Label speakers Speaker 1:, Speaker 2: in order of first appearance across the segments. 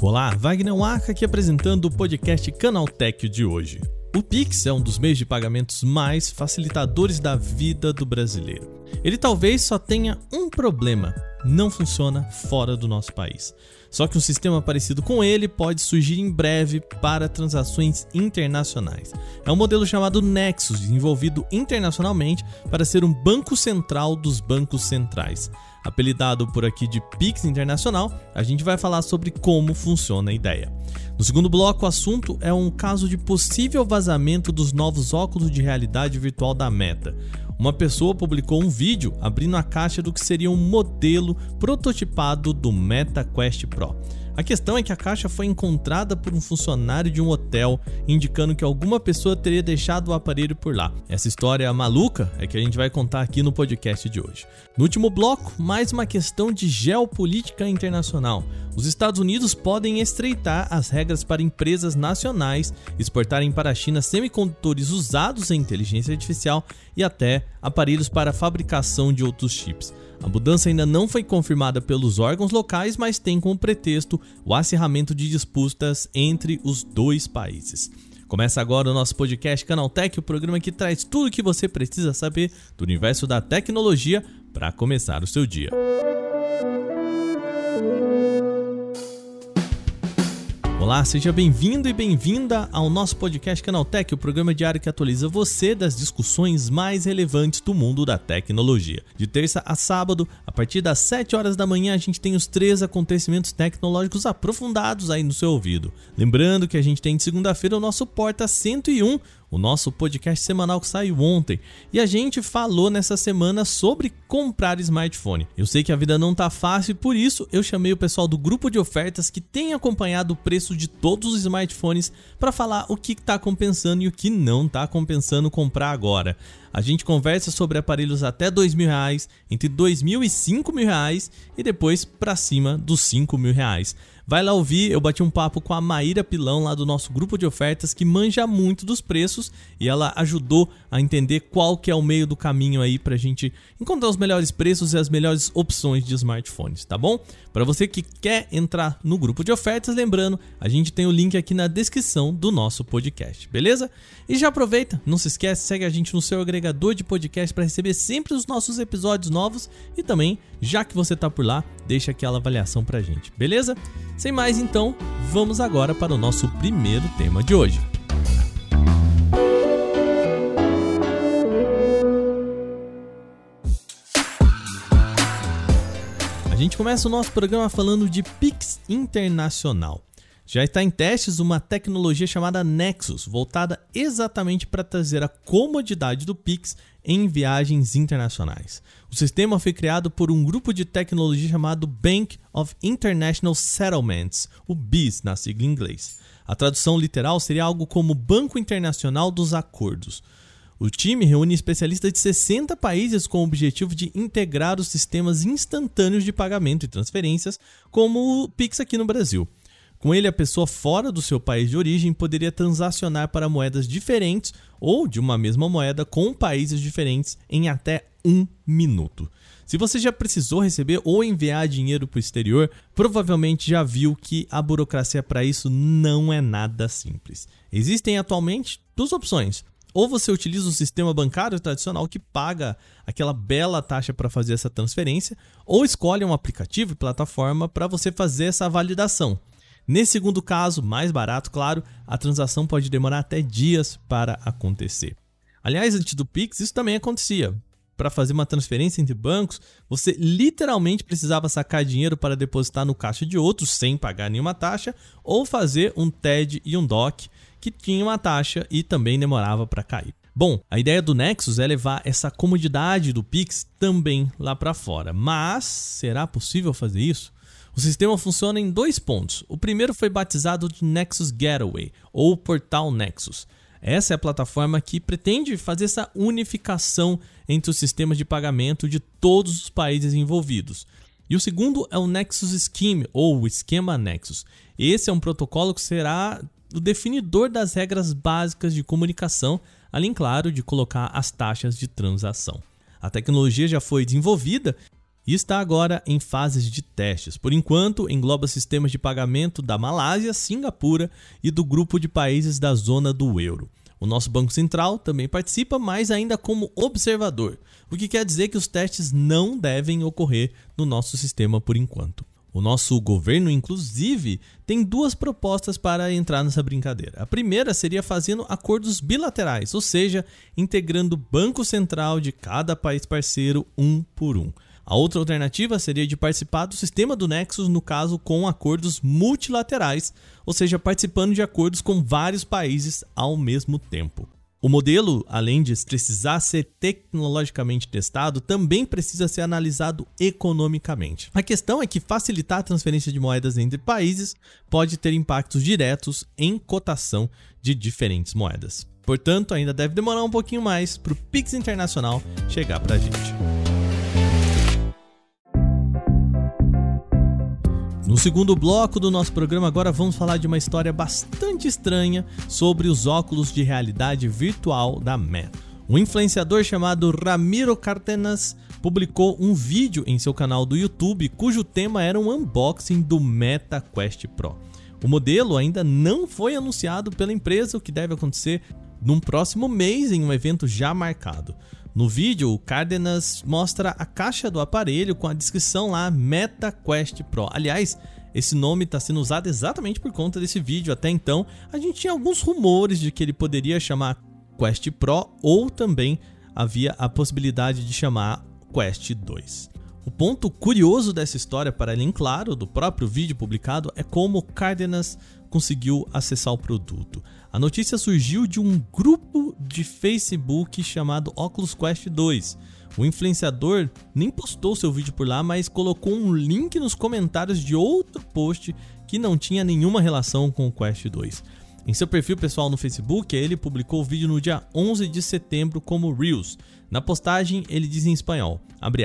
Speaker 1: Olá, Wagner Waka aqui apresentando o podcast Canaltech de hoje. O Pix é um dos meios de pagamentos mais facilitadores da vida do brasileiro. Ele talvez só tenha um problema: não funciona fora do nosso país. Só que um sistema parecido com ele pode surgir em breve para transações internacionais. É um modelo chamado Nexus, desenvolvido internacionalmente para ser um banco central dos bancos centrais. Apelidado por aqui de Pix Internacional, a gente vai falar sobre como funciona a ideia. No segundo bloco, o assunto é um caso de possível vazamento dos novos óculos de realidade virtual da Meta uma pessoa publicou um vídeo abrindo a caixa do que seria um modelo prototipado do Meta Quest Pro. A questão é que a caixa foi encontrada por um funcionário de um hotel, indicando que alguma pessoa teria deixado o aparelho por lá. Essa história maluca é que a gente vai contar aqui no podcast de hoje. No último bloco, mais uma questão de geopolítica internacional. Os Estados Unidos podem estreitar as regras para empresas nacionais exportarem para a China semicondutores usados em inteligência artificial e até aparelhos para fabricação de outros chips. A mudança ainda não foi confirmada pelos órgãos locais, mas tem como pretexto o acirramento de disputas entre os dois países. Começa agora o nosso podcast Canaltech, o programa que traz tudo o que você precisa saber do universo da tecnologia para começar o seu dia. Olá, seja bem-vindo e bem-vinda ao nosso podcast Canaltech, o programa diário que atualiza você das discussões mais relevantes do mundo da tecnologia. De terça a sábado, a partir das 7 horas da manhã, a gente tem os três acontecimentos tecnológicos aprofundados aí no seu ouvido. Lembrando que a gente tem de segunda-feira o nosso Porta 101, o nosso podcast semanal que saiu ontem. E a gente falou nessa semana sobre comprar smartphone. Eu sei que a vida não tá fácil e por isso eu chamei o pessoal do grupo de ofertas que tem acompanhado o preço de todos os smartphones para falar o que está compensando e o que não está compensando comprar agora. A gente conversa sobre aparelhos até dois mil reais, entre dois mil e cinco mil reais e depois para cima dos cinco mil reais. Vai lá ouvir, eu bati um papo com a Maíra Pilão lá do nosso grupo de ofertas que manja muito dos preços e ela ajudou a entender qual que é o meio do caminho aí pra gente encontrar os melhores preços e as melhores opções de smartphones, tá bom? Para você que quer entrar no grupo de ofertas, lembrando, a gente tem o link aqui na descrição do nosso podcast, beleza? E já aproveita, não se esquece, segue a gente no seu agregador de podcast para receber sempre os nossos episódios novos e também, já que você tá por lá, deixa aquela avaliação pra gente, beleza? Sem mais então, vamos agora para o nosso primeiro tema de hoje. A gente começa o nosso programa falando de Pix Internacional. Já está em testes uma tecnologia chamada Nexus, voltada exatamente para trazer a comodidade do Pix em viagens internacionais. O sistema foi criado por um grupo de tecnologia chamado Bank of International Settlements, o BIS na sigla em inglês. A tradução literal seria algo como Banco Internacional dos Acordos. O time reúne especialistas de 60 países com o objetivo de integrar os sistemas instantâneos de pagamento e transferências, como o Pix aqui no Brasil. Com ele, a pessoa fora do seu país de origem poderia transacionar para moedas diferentes ou de uma mesma moeda com países diferentes em até um minuto. Se você já precisou receber ou enviar dinheiro para o exterior, provavelmente já viu que a burocracia para isso não é nada simples. Existem atualmente duas opções. Ou você utiliza o sistema bancário tradicional que paga aquela bela taxa para fazer essa transferência, ou escolhe um aplicativo e plataforma para você fazer essa validação. Nesse segundo caso, mais barato, claro, a transação pode demorar até dias para acontecer. Aliás, antes do Pix, isso também acontecia. Para fazer uma transferência entre bancos, você literalmente precisava sacar dinheiro para depositar no caixa de outros sem pagar nenhuma taxa, ou fazer um TED e um DOC que tinha uma taxa e também demorava para cair. Bom, a ideia do Nexus é levar essa comodidade do Pix também lá para fora. Mas será possível fazer isso? O sistema funciona em dois pontos. O primeiro foi batizado de Nexus Gateway, ou Portal Nexus. Essa é a plataforma que pretende fazer essa unificação entre os sistemas de pagamento de todos os países envolvidos. E o segundo é o Nexus Scheme, ou Esquema Nexus. Esse é um protocolo que será o definidor das regras básicas de comunicação, além, claro, de colocar as taxas de transação. A tecnologia já foi desenvolvida e está agora em fases de testes. Por enquanto, engloba sistemas de pagamento da Malásia, Singapura e do grupo de países da zona do euro. O nosso Banco Central também participa, mas ainda como observador, o que quer dizer que os testes não devem ocorrer no nosso sistema por enquanto. O nosso governo, inclusive, tem duas propostas para entrar nessa brincadeira. A primeira seria fazendo acordos bilaterais, ou seja, integrando o Banco Central de cada país parceiro um por um. A outra alternativa seria de participar do sistema do Nexus, no caso com acordos multilaterais, ou seja, participando de acordos com vários países ao mesmo tempo. O modelo, além de precisar ser tecnologicamente testado, também precisa ser analisado economicamente. A questão é que facilitar a transferência de moedas entre países pode ter impactos diretos em cotação de diferentes moedas. Portanto, ainda deve demorar um pouquinho mais para o Pix Internacional chegar para a gente. No segundo bloco do nosso programa, agora vamos falar de uma história bastante estranha sobre os óculos de realidade virtual da Meta. Um influenciador chamado Ramiro Cartenas publicou um vídeo em seu canal do YouTube cujo tema era um unboxing do Meta Quest Pro. O modelo ainda não foi anunciado pela empresa, o que deve acontecer num próximo mês em um evento já marcado. No vídeo, o Cardenas mostra a caixa do aparelho com a descrição lá Meta Quest Pro. Aliás, esse nome está sendo usado exatamente por conta desse vídeo. Até então, a gente tinha alguns rumores de que ele poderia chamar Quest Pro ou também havia a possibilidade de chamar Quest 2. O ponto curioso dessa história, para além, claro, do próprio vídeo publicado, é como Cardenas conseguiu acessar o produto. A notícia surgiu de um grupo de Facebook chamado Oculus Quest 2. O influenciador nem postou seu vídeo por lá, mas colocou um link nos comentários de outro post que não tinha nenhuma relação com o Quest 2. Em seu perfil pessoal no Facebook, ele publicou o vídeo no dia 11 de setembro como Reels. Na postagem, ele diz em espanhol,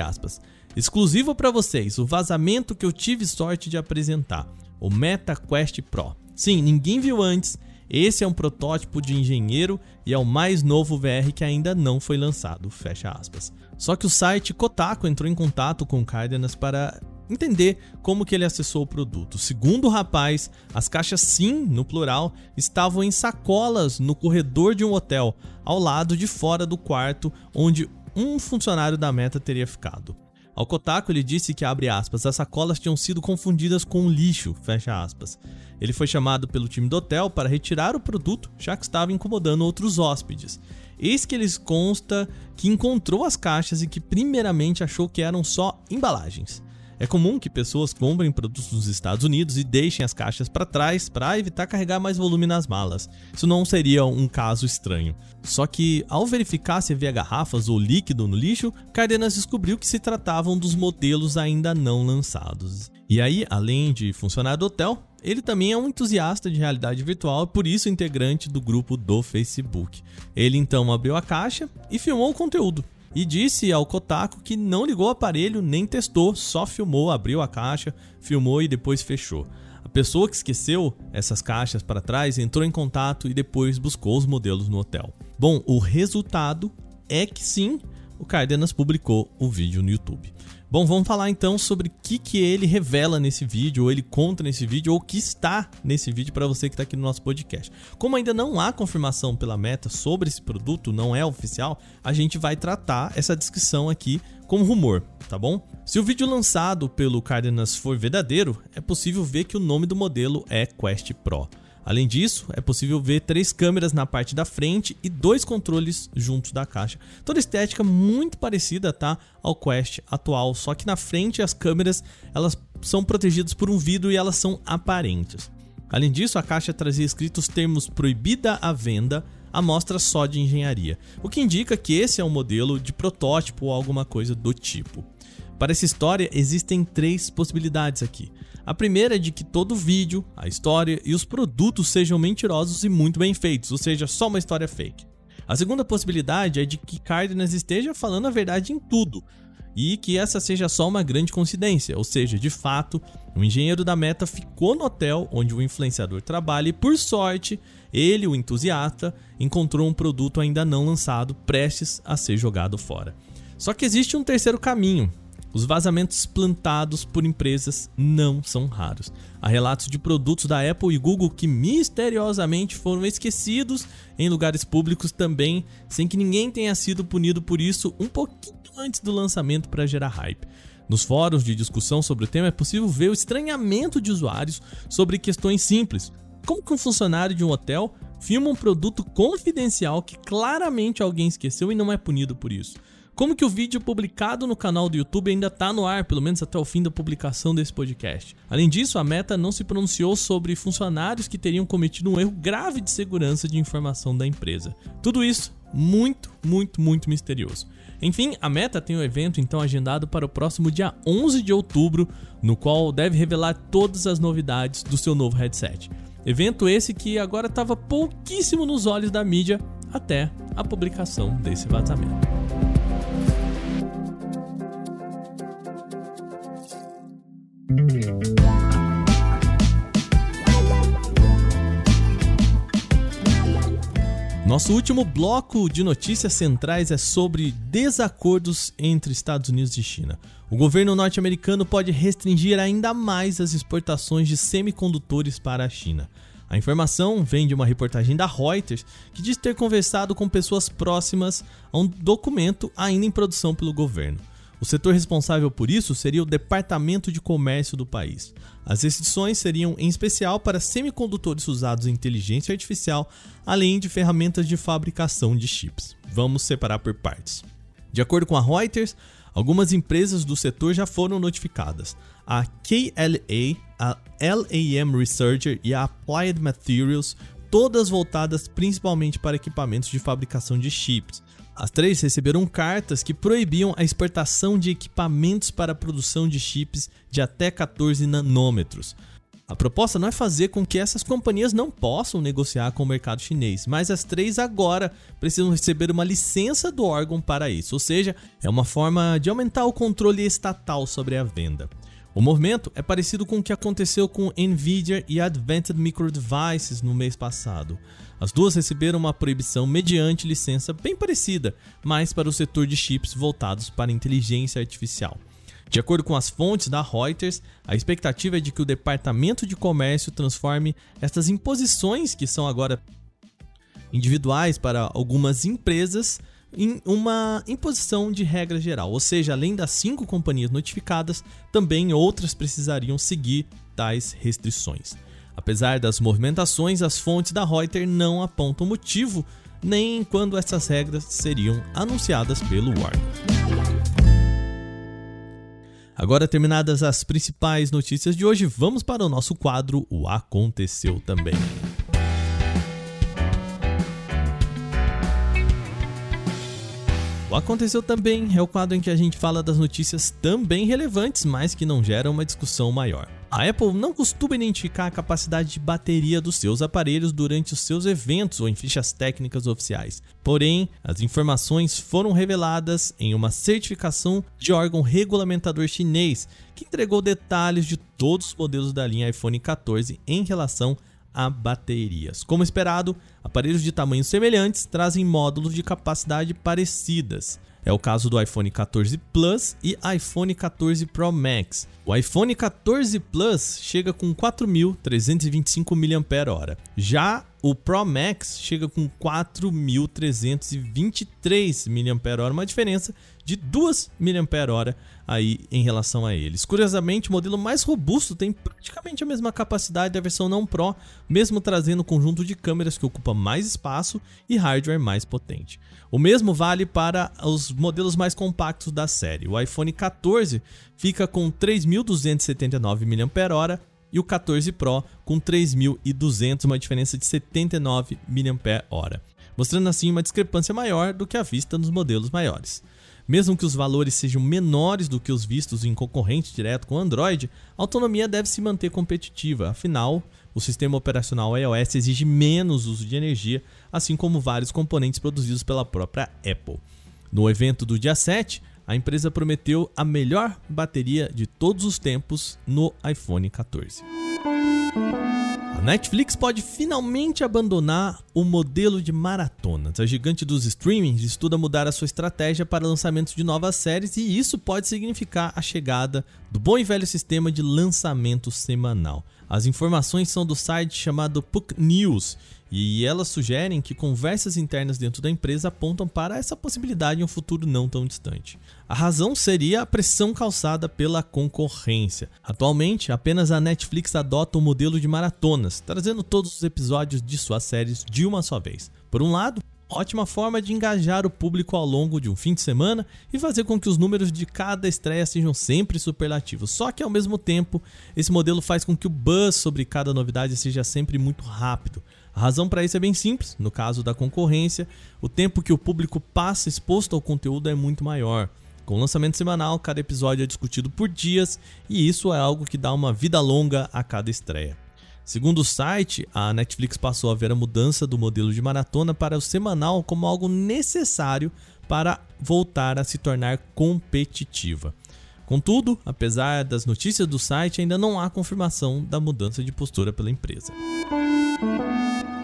Speaker 1: aspas, exclusivo para vocês, o vazamento que eu tive sorte de apresentar, o Meta Quest Pro. Sim, ninguém viu antes esse é um protótipo de engenheiro e é o mais novo VR que ainda não foi lançado, fecha aspas. Só que o site Kotaku entrou em contato com o Cardenas para entender como que ele acessou o produto. Segundo o rapaz, as caixas sim, no plural, estavam em sacolas no corredor de um hotel, ao lado de fora do quarto onde um funcionário da Meta teria ficado. Ao Kotaku, ele disse que, abre aspas, as sacolas tinham sido confundidas com lixo, fecha aspas. Ele foi chamado pelo time do hotel para retirar o produto, já que estava incomodando outros hóspedes. Eis que eles consta que encontrou as caixas e que primeiramente achou que eram só embalagens. É comum que pessoas comprem produtos nos Estados Unidos e deixem as caixas para trás para evitar carregar mais volume nas malas. Isso não seria um caso estranho. Só que, ao verificar se havia garrafas ou líquido no lixo, Cardenas descobriu que se tratavam dos modelos ainda não lançados. E aí, além de funcionário do hotel, ele também é um entusiasta de realidade virtual e por isso integrante do grupo do Facebook. Ele então abriu a caixa e filmou o conteúdo e disse ao Kotaku que não ligou o aparelho nem testou, só filmou, abriu a caixa, filmou e depois fechou. A pessoa que esqueceu essas caixas para trás entrou em contato e depois buscou os modelos no hotel. Bom, o resultado é que sim, o Cardenas publicou o vídeo no YouTube. Bom, vamos falar então sobre o que, que ele revela nesse vídeo, ou ele conta nesse vídeo, ou o que está nesse vídeo para você que está aqui no nosso podcast. Como ainda não há confirmação pela Meta sobre esse produto, não é oficial, a gente vai tratar essa descrição aqui como rumor, tá bom? Se o vídeo lançado pelo Cardenas for verdadeiro, é possível ver que o nome do modelo é Quest Pro. Além disso, é possível ver três câmeras na parte da frente e dois controles juntos da caixa. Toda estética muito parecida tá, ao Quest atual, só que na frente as câmeras elas são protegidas por um vidro e elas são aparentes. Além disso, a caixa trazia escritos termos proibida a venda, amostra só de engenharia, o que indica que esse é um modelo de protótipo ou alguma coisa do tipo. Para essa história, existem três possibilidades aqui. A primeira é de que todo vídeo, a história e os produtos sejam mentirosos e muito bem feitos, ou seja, só uma história fake. A segunda possibilidade é de que Cardenas esteja falando a verdade em tudo e que essa seja só uma grande coincidência, ou seja, de fato, o engenheiro da Meta ficou no hotel onde o influenciador trabalha e, por sorte, ele, o entusiasta, encontrou um produto ainda não lançado prestes a ser jogado fora. Só que existe um terceiro caminho. Os vazamentos plantados por empresas não são raros. Há relatos de produtos da Apple e Google que misteriosamente foram esquecidos em lugares públicos também, sem que ninguém tenha sido punido por isso um pouquinho antes do lançamento para gerar hype. Nos fóruns de discussão sobre o tema é possível ver o estranhamento de usuários sobre questões simples, como que um funcionário de um hotel filma um produto confidencial que claramente alguém esqueceu e não é punido por isso. Como que o vídeo publicado no canal do YouTube ainda está no ar, pelo menos até o fim da publicação desse podcast. Além disso, a Meta não se pronunciou sobre funcionários que teriam cometido um erro grave de segurança de informação da empresa. Tudo isso muito, muito, muito misterioso. Enfim, a Meta tem um evento então agendado para o próximo dia 11 de outubro, no qual deve revelar todas as novidades do seu novo headset. Evento esse que agora estava pouquíssimo nos olhos da mídia até a publicação desse vazamento. Nosso último bloco de notícias centrais é sobre desacordos entre Estados Unidos e China. O governo norte-americano pode restringir ainda mais as exportações de semicondutores para a China. A informação vem de uma reportagem da Reuters que diz ter conversado com pessoas próximas a um documento ainda em produção pelo governo. O setor responsável por isso seria o Departamento de Comércio do país. As restrições seriam em especial para semicondutores usados em inteligência artificial, além de ferramentas de fabricação de chips. Vamos separar por partes. De acordo com a Reuters, algumas empresas do setor já foram notificadas. A KLA, a LAM Researcher e a Applied Materials, todas voltadas principalmente para equipamentos de fabricação de chips. As três receberam cartas que proibiam a exportação de equipamentos para a produção de chips de até 14 nanômetros. A proposta não é fazer com que essas companhias não possam negociar com o mercado chinês, mas as três agora precisam receber uma licença do órgão para isso, ou seja, é uma forma de aumentar o controle estatal sobre a venda. O movimento é parecido com o que aconteceu com Nvidia e Advanced Micro Devices no mês passado. As duas receberam uma proibição mediante licença bem parecida, mas para o setor de chips voltados para inteligência artificial. De acordo com as fontes da Reuters, a expectativa é de que o Departamento de Comércio transforme estas imposições, que são agora individuais para algumas empresas, em uma imposição de regra geral, ou seja, além das cinco companhias notificadas, também outras precisariam seguir tais restrições. Apesar das movimentações, as fontes da Reuters não apontam motivo nem quando essas regras seriam anunciadas pelo órgão. Agora terminadas as principais notícias de hoje, vamos para o nosso quadro O Aconteceu Também. O Aconteceu Também é o quadro em que a gente fala das notícias também relevantes, mas que não geram uma discussão maior. A Apple não costuma identificar a capacidade de bateria dos seus aparelhos durante os seus eventos ou em fichas técnicas oficiais. Porém, as informações foram reveladas em uma certificação de órgão regulamentador chinês, que entregou detalhes de todos os modelos da linha iPhone 14 em relação baterias. Como esperado, aparelhos de tamanhos semelhantes trazem módulos de capacidade parecidas. É o caso do iPhone 14 Plus e iPhone 14 Pro Max. O iPhone 14 Plus chega com 4.325 mAh. Já o Pro Max chega com 4.323 mAh, uma diferença de 2 mAh aí em relação a eles. Curiosamente, o modelo mais robusto tem praticamente a mesma capacidade da versão não Pro, mesmo trazendo um conjunto de câmeras que ocupa mais espaço e hardware mais potente. O mesmo vale para os modelos mais compactos da série. O iPhone 14 fica com 3.279 mAh e o 14 Pro com 3.200, uma diferença de 79 mAh, mostrando assim uma discrepância maior do que a vista nos modelos maiores. Mesmo que os valores sejam menores do que os vistos em concorrente direto com Android, a autonomia deve se manter competitiva, afinal, o sistema operacional iOS exige menos uso de energia, assim como vários componentes produzidos pela própria Apple. No evento do dia 7, a empresa prometeu a melhor bateria de todos os tempos no iPhone 14. Netflix pode finalmente abandonar o modelo de maratonas. A gigante dos streamings estuda mudar a sua estratégia para lançamentos de novas séries e isso pode significar a chegada do bom e velho sistema de lançamento semanal. As informações são do site chamado Puck News e elas sugerem que conversas internas dentro da empresa apontam para essa possibilidade em um futuro não tão distante. A razão seria a pressão causada pela concorrência. Atualmente, apenas a Netflix adota o um modelo de maratonas, trazendo todos os episódios de suas séries de uma só vez. Por um lado, ótima forma de engajar o público ao longo de um fim de semana e fazer com que os números de cada estreia sejam sempre superlativos. Só que ao mesmo tempo, esse modelo faz com que o buzz sobre cada novidade seja sempre muito rápido. A razão para isso é bem simples. No caso da concorrência, o tempo que o público passa exposto ao conteúdo é muito maior. Com lançamento semanal, cada episódio é discutido por dias e isso é algo que dá uma vida longa a cada estreia. Segundo o site, a Netflix passou a ver a mudança do modelo de maratona para o semanal como algo necessário para voltar a se tornar competitiva. Contudo, apesar das notícias do site, ainda não há confirmação da mudança de postura pela empresa.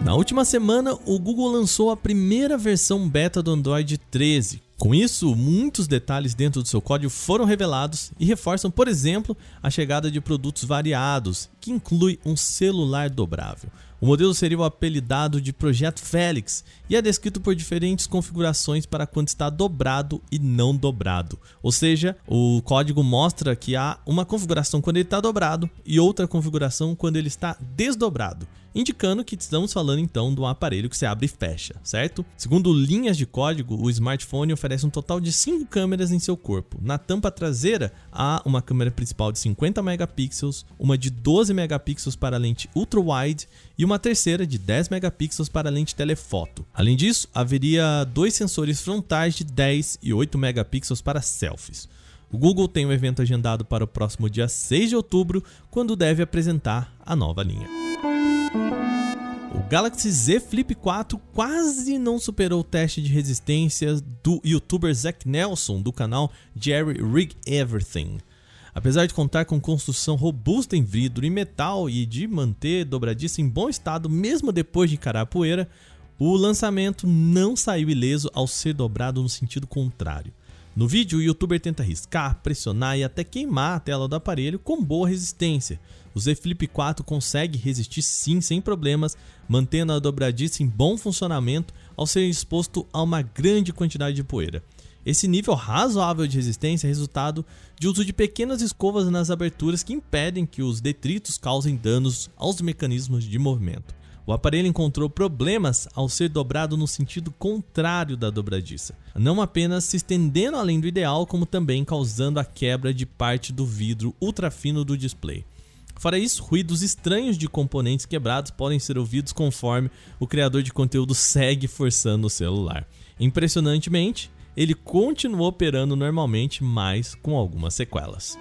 Speaker 1: Na última semana, o Google lançou a primeira versão beta do Android 13. Com isso, muitos detalhes dentro do seu código foram revelados e reforçam, por exemplo, a chegada de produtos variados, que inclui um celular dobrável. O modelo seria o apelidado de Projeto Félix e é descrito por diferentes configurações para quando está dobrado e não dobrado. Ou seja, o código mostra que há uma configuração quando ele está dobrado e outra configuração quando ele está desdobrado indicando que estamos falando então de um aparelho que se abre e fecha, certo? Segundo linhas de código, o smartphone oferece um total de 5 câmeras em seu corpo. Na tampa traseira há uma câmera principal de 50 megapixels, uma de 12 megapixels para a lente ultra-wide e uma terceira de 10 megapixels para a lente telefoto. Além disso, haveria dois sensores frontais de 10 e 8 megapixels para selfies. O Google tem um evento agendado para o próximo dia 6 de outubro, quando deve apresentar a nova linha. Galaxy Z Flip 4 quase não superou o teste de resistência do youtuber Zach Nelson do canal Jerry Rig Everything. Apesar de contar com construção robusta em vidro e metal e de manter dobradiça em bom estado mesmo depois de encarar a poeira, o lançamento não saiu ileso ao ser dobrado no sentido contrário. No vídeo, o youtuber tenta riscar, pressionar e até queimar a tela do aparelho com boa resistência. O Z Flip 4 consegue resistir sim sem problemas, mantendo a dobradiça em bom funcionamento ao ser exposto a uma grande quantidade de poeira. Esse nível razoável de resistência é resultado de uso de pequenas escovas nas aberturas que impedem que os detritos causem danos aos mecanismos de movimento. O aparelho encontrou problemas ao ser dobrado no sentido contrário da dobradiça, não apenas se estendendo além do ideal, como também causando a quebra de parte do vidro ultrafino do display. Fora isso, ruídos estranhos de componentes quebrados podem ser ouvidos conforme o criador de conteúdo segue forçando o celular. Impressionantemente, ele continuou operando normalmente, mas com algumas sequelas.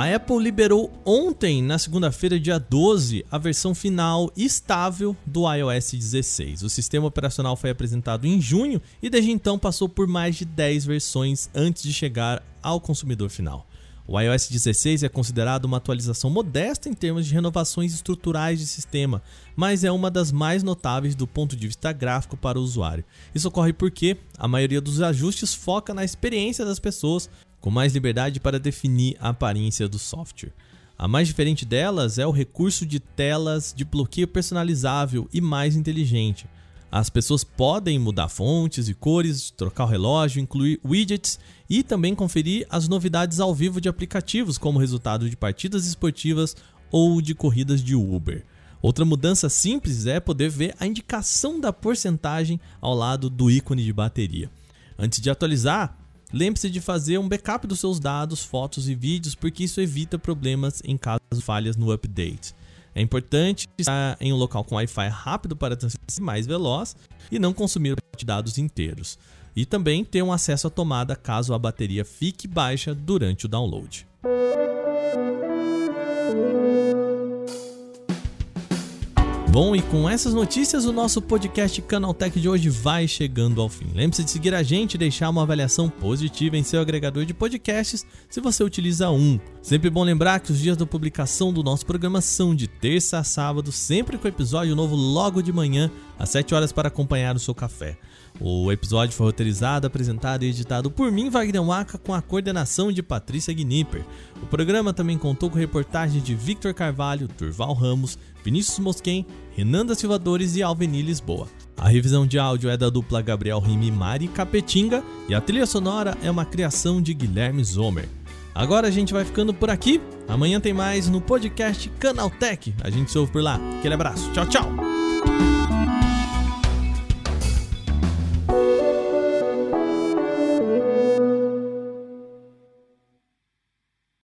Speaker 1: A Apple liberou ontem, na segunda-feira, dia 12, a versão final estável do iOS 16. O sistema operacional foi apresentado em junho e desde então passou por mais de 10 versões antes de chegar ao consumidor final. O iOS 16 é considerado uma atualização modesta em termos de renovações estruturais de sistema, mas é uma das mais notáveis do ponto de vista gráfico para o usuário. Isso ocorre porque a maioria dos ajustes foca na experiência das pessoas, com mais liberdade para definir a aparência do software. A mais diferente delas é o recurso de telas de bloqueio personalizável e mais inteligente. As pessoas podem mudar fontes e cores, trocar o relógio, incluir widgets e também conferir as novidades ao vivo de aplicativos, como resultado de partidas esportivas ou de corridas de Uber. Outra mudança simples é poder ver a indicação da porcentagem ao lado do ícone de bateria. Antes de atualizar, Lembre-se de fazer um backup dos seus dados, fotos e vídeos, porque isso evita problemas em caso de falhas no update. É importante estar em um local com Wi-Fi rápido para transferência mais veloz e não consumir dados inteiros. E também ter um acesso à tomada caso a bateria fique baixa durante o download. Bom, e com essas notícias, o nosso podcast Canaltech de hoje vai chegando ao fim. Lembre-se de seguir a gente e deixar uma avaliação positiva em seu agregador de podcasts se você utiliza um. Sempre bom lembrar que os dias da publicação do nosso programa são de terça a sábado, sempre com episódio novo logo de manhã, às 7 horas para acompanhar o seu café. O episódio foi roteirizado, apresentado e editado por mim, Wagner Waka, com a coordenação de Patrícia Gnipper. O programa também contou com reportagens de Victor Carvalho, Turval Ramos, Vinícius Mosquen, da Silvadores e Alveni Lisboa. A revisão de áudio é da dupla Gabriel Rime Mari Capetinga e a trilha sonora é uma criação de Guilherme Zomer. Agora a gente vai ficando por aqui. Amanhã tem mais no podcast Canaltech. A gente se ouve por lá. Aquele abraço. Tchau, tchau.